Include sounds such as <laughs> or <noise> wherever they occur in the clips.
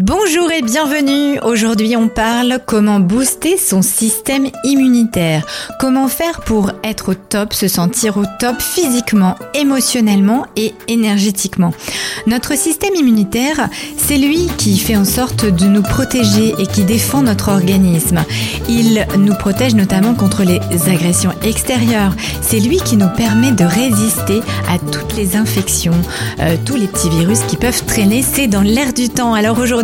Bonjour et bienvenue. Aujourd'hui, on parle comment booster son système immunitaire. Comment faire pour être au top, se sentir au top physiquement, émotionnellement et énergétiquement. Notre système immunitaire, c'est lui qui fait en sorte de nous protéger et qui défend notre organisme. Il nous protège notamment contre les agressions extérieures. C'est lui qui nous permet de résister à toutes les infections, euh, tous les petits virus qui peuvent traîner. C'est dans l'air du temps. Alors aujourd'hui,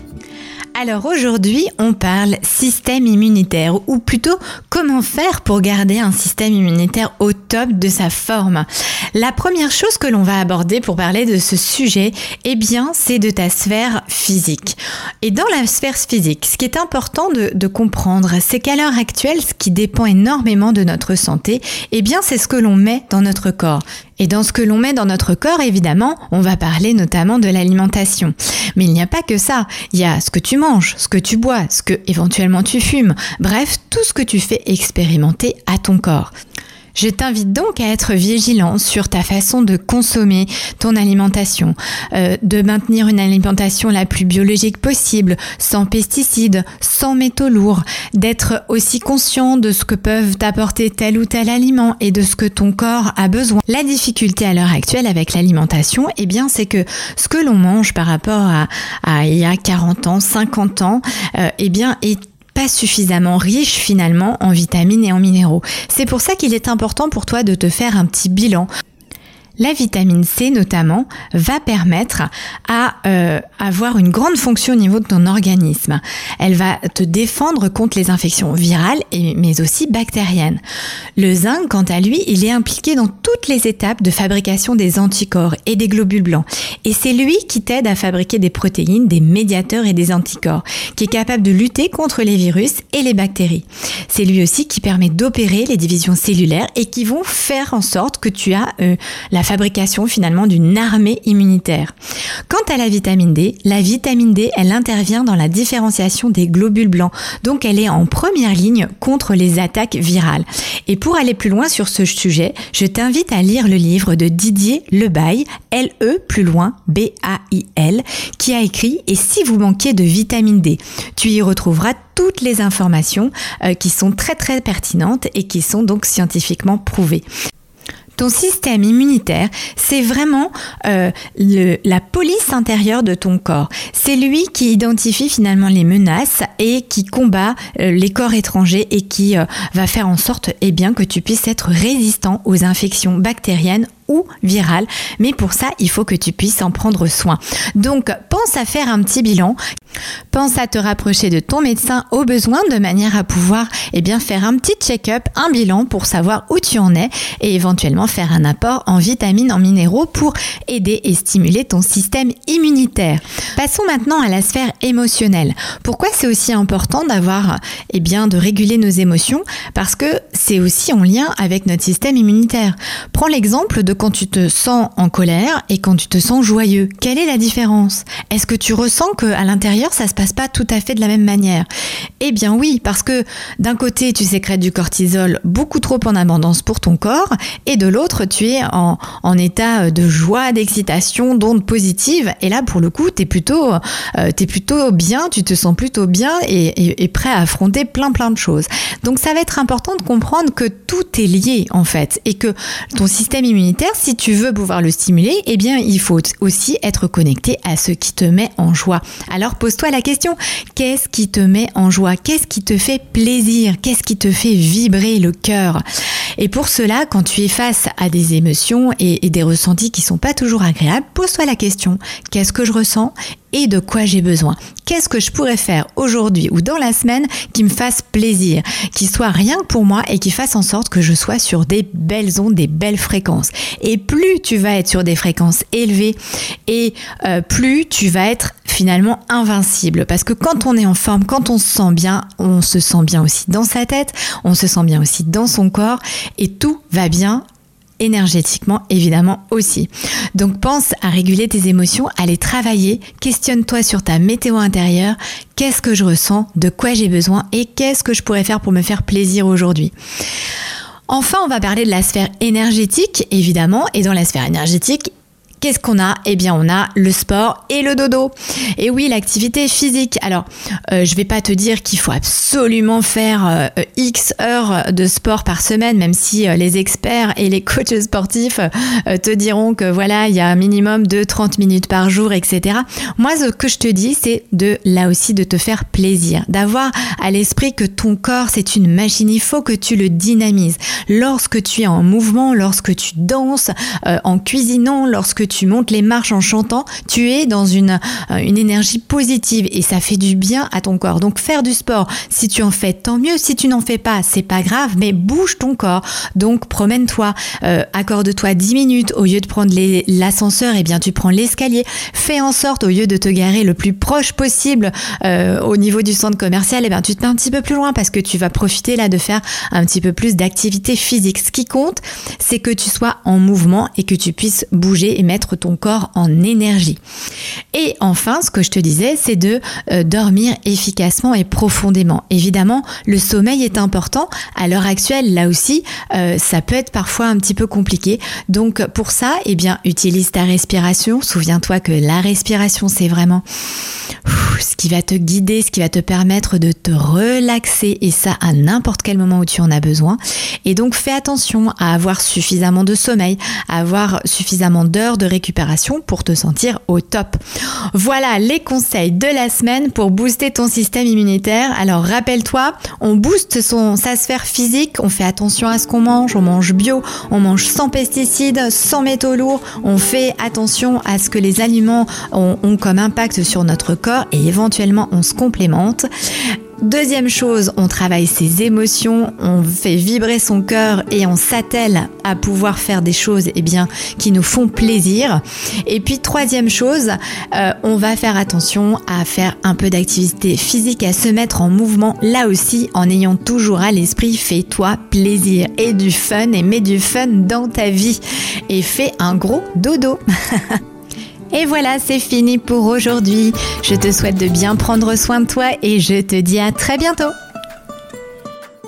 Alors aujourd'hui, on parle système immunitaire, ou plutôt comment faire pour garder un système immunitaire au top de sa forme? La première chose que l'on va aborder pour parler de ce sujet, eh bien, c'est de ta sphère physique. Et dans la sphère physique, ce qui est important de, comprendre, c'est qu'à l'heure actuelle, ce qui dépend énormément de notre santé, eh bien, c'est ce que l'on met dans notre corps. Et dans ce que l'on met dans notre corps, évidemment, on va parler notamment de l'alimentation. Mais il n'y a pas que ça. Il y a ce que tu manges, ce que tu bois, ce que éventuellement tu fumes. Bref, tout ce que tu fais expérimenter à ton corps. Je t'invite donc à être vigilant sur ta façon de consommer ton alimentation, euh, de maintenir une alimentation la plus biologique possible, sans pesticides, sans métaux lourds, d'être aussi conscient de ce que peuvent apporter tel ou tel aliment et de ce que ton corps a besoin. La difficulté à l'heure actuelle avec l'alimentation, eh bien, c'est que ce que l'on mange par rapport à, il y a 40 ans, 50 ans, euh, eh bien, est suffisamment riche finalement en vitamines et en minéraux. C'est pour ça qu'il est important pour toi de te faire un petit bilan la vitamine C notamment va permettre à euh, avoir une grande fonction au niveau de ton organisme. Elle va te défendre contre les infections virales mais aussi bactériennes. Le zinc, quant à lui, il est impliqué dans toutes les étapes de fabrication des anticorps et des globules blancs. Et c'est lui qui t'aide à fabriquer des protéines, des médiateurs et des anticorps, qui est capable de lutter contre les virus et les bactéries. C'est lui aussi qui permet d'opérer les divisions cellulaires et qui vont faire en sorte que tu as euh, la fabrication finalement d'une armée immunitaire. Quant à la vitamine D, la vitamine D, elle intervient dans la différenciation des globules blancs. Donc elle est en première ligne contre les attaques virales. Et pour aller plus loin sur ce sujet, je t'invite à lire le livre de Didier Lebaille, L-E plus loin, B-A-I-L, qui a écrit Et si vous manquiez de vitamine D, tu y retrouveras toutes les informations euh, qui sont très très pertinentes et qui sont donc scientifiquement prouvées. Ton système immunitaire, c'est vraiment euh, la police intérieure de ton corps. C'est lui qui identifie finalement les menaces et qui combat euh, les corps étrangers et qui euh, va faire en sorte eh bien, que tu puisses être résistant aux infections bactériennes ou virales. Mais pour ça, il faut que tu puisses en prendre soin. Donc, pense à faire un petit bilan. Pense à te rapprocher de ton médecin au besoin de manière à pouvoir eh bien, faire un petit check-up, un bilan pour savoir où tu en es et éventuellement faire un apport en vitamines, en minéraux pour aider et stimuler ton système immunitaire. Passons maintenant à la sphère émotionnelle. Pourquoi c'est aussi important d'avoir, eh bien, de réguler nos émotions? Parce que c'est aussi en lien avec notre système immunitaire. Prends l'exemple de quand tu te sens en colère et quand tu te sens joyeux. Quelle est la différence? Est-ce que tu ressens que à l'intérieur ça se passe pas tout à fait de la même manière? Eh bien oui, parce que d'un côté tu sécrètes du cortisol beaucoup trop en abondance pour ton corps et de l'autre tu es en, état de joie, d'excitation, d'onde positive et là pour le coup tu es plutôt euh, es plutôt bien, tu te sens plutôt bien et, et, et prêt à affronter plein plein de choses. Donc ça va être important de comprendre que tout est lié en fait et que ton système immunitaire si tu veux pouvoir le stimuler, eh bien, il faut aussi être connecté à ce qui te met en joie. Alors, pose-toi la question, qu'est-ce qui te met en joie? Qu'est-ce qui te fait plaisir? Qu'est-ce qui te fait vibrer le cœur? Et pour cela, quand tu es face à des émotions et, et des ressentis qui sont pas toujours agréables, pose-toi la question, qu'est-ce que je ressens et de quoi j'ai besoin. Qu'est-ce que je pourrais faire aujourd'hui ou dans la semaine qui me fasse plaisir, qui soit rien que pour moi et qui fasse en sorte que je sois sur des belles ondes, des belles fréquences. Et plus tu vas être sur des fréquences élevées et euh, plus tu vas être finalement invincible. Parce que quand on est en forme, quand on se sent bien, on se sent bien aussi dans sa tête, on se sent bien aussi dans son corps et tout va bien énergétiquement évidemment aussi. Donc pense à réguler tes émotions, à les travailler, questionne-toi sur ta météo intérieure, qu'est-ce que je ressens, de quoi j'ai besoin? Et qu'est-ce que je pourrais faire pour me faire plaisir aujourd'hui? Enfin, on va parler de la sphère énergétique, évidemment, et dans la sphère énergétique, Qu'est-ce qu'on a? Eh bien, on a le sport et le dodo. Et oui, l'activité physique. Alors, euh, je vais pas te dire qu'il faut absolument faire euh, X heures de sport par semaine, même si euh, les experts et les coachs sportifs te diront que voilà, il y a un minimum de 30 minutes par jour, etc. Moi, ce que je te dis, c'est de là aussi de te faire plaisir, d'avoir à l'esprit que ton corps, c'est une machine. Il faut que tu le dynamises. Lorsque tu es en mouvement, lorsque tu danses, en cuisinant, lorsque tu montes les marches en chantant, tu es dans une, euh, une énergie positive et ça fait du bien à ton corps. Donc faire du sport, si tu en fais, tant mieux. Si tu n'en fais pas, c'est pas grave, mais bouge ton corps. Donc promène-toi, euh, accorde-toi 10 minutes au lieu de prendre l'ascenseur, eh bien tu prends l'escalier. Fais en sorte au lieu de te garer le plus proche possible euh, au niveau du centre commercial, eh bien tu te mets un petit peu plus loin parce que tu vas profiter là de faire un petit peu plus d'activité physique. Ce qui compte, c'est que tu sois en mouvement et que tu puisses bouger et ton corps en énergie. Et enfin, ce que je te disais, c'est de euh, dormir efficacement et profondément. Évidemment, le sommeil est important. À l'heure actuelle, là aussi, euh, ça peut être parfois un petit peu compliqué. Donc pour ça, eh bien, utilise ta respiration. Souviens-toi que la respiration, c'est vraiment ce qui va te guider, ce qui va te permettre de te relaxer et ça à n'importe quel moment où tu en as besoin. Et donc fais attention à avoir suffisamment de sommeil, à avoir suffisamment d'heures de récupération pour te sentir au top. Voilà les conseils de la semaine pour booster ton système immunitaire. Alors rappelle-toi, on booste son, sa sphère physique, on fait attention à ce qu'on mange, on mange bio, on mange sans pesticides, sans métaux lourds, on fait attention à ce que les aliments ont, ont comme impact sur notre corps et éventuellement on se complémente. Deuxième chose, on travaille ses émotions, on fait vibrer son cœur et on s'attelle à pouvoir faire des choses eh bien, qui nous font plaisir. Et puis troisième chose, euh, on va faire attention à faire un peu d'activité physique, à se mettre en mouvement là aussi en ayant toujours à l'esprit fais-toi plaisir et du fun et mets du fun dans ta vie et fais un gros dodo. <laughs> Et voilà, c'est fini pour aujourd'hui. Je te souhaite de bien prendre soin de toi et je te dis à très bientôt.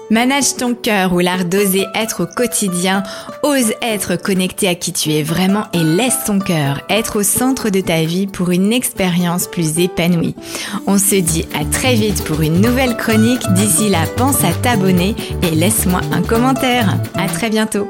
Manage ton cœur ou l'art d'oser être au quotidien, ose être connecté à qui tu es vraiment et laisse ton cœur être au centre de ta vie pour une expérience plus épanouie. On se dit à très vite pour une nouvelle chronique. D'ici là, pense à t'abonner et laisse-moi un commentaire. À très bientôt.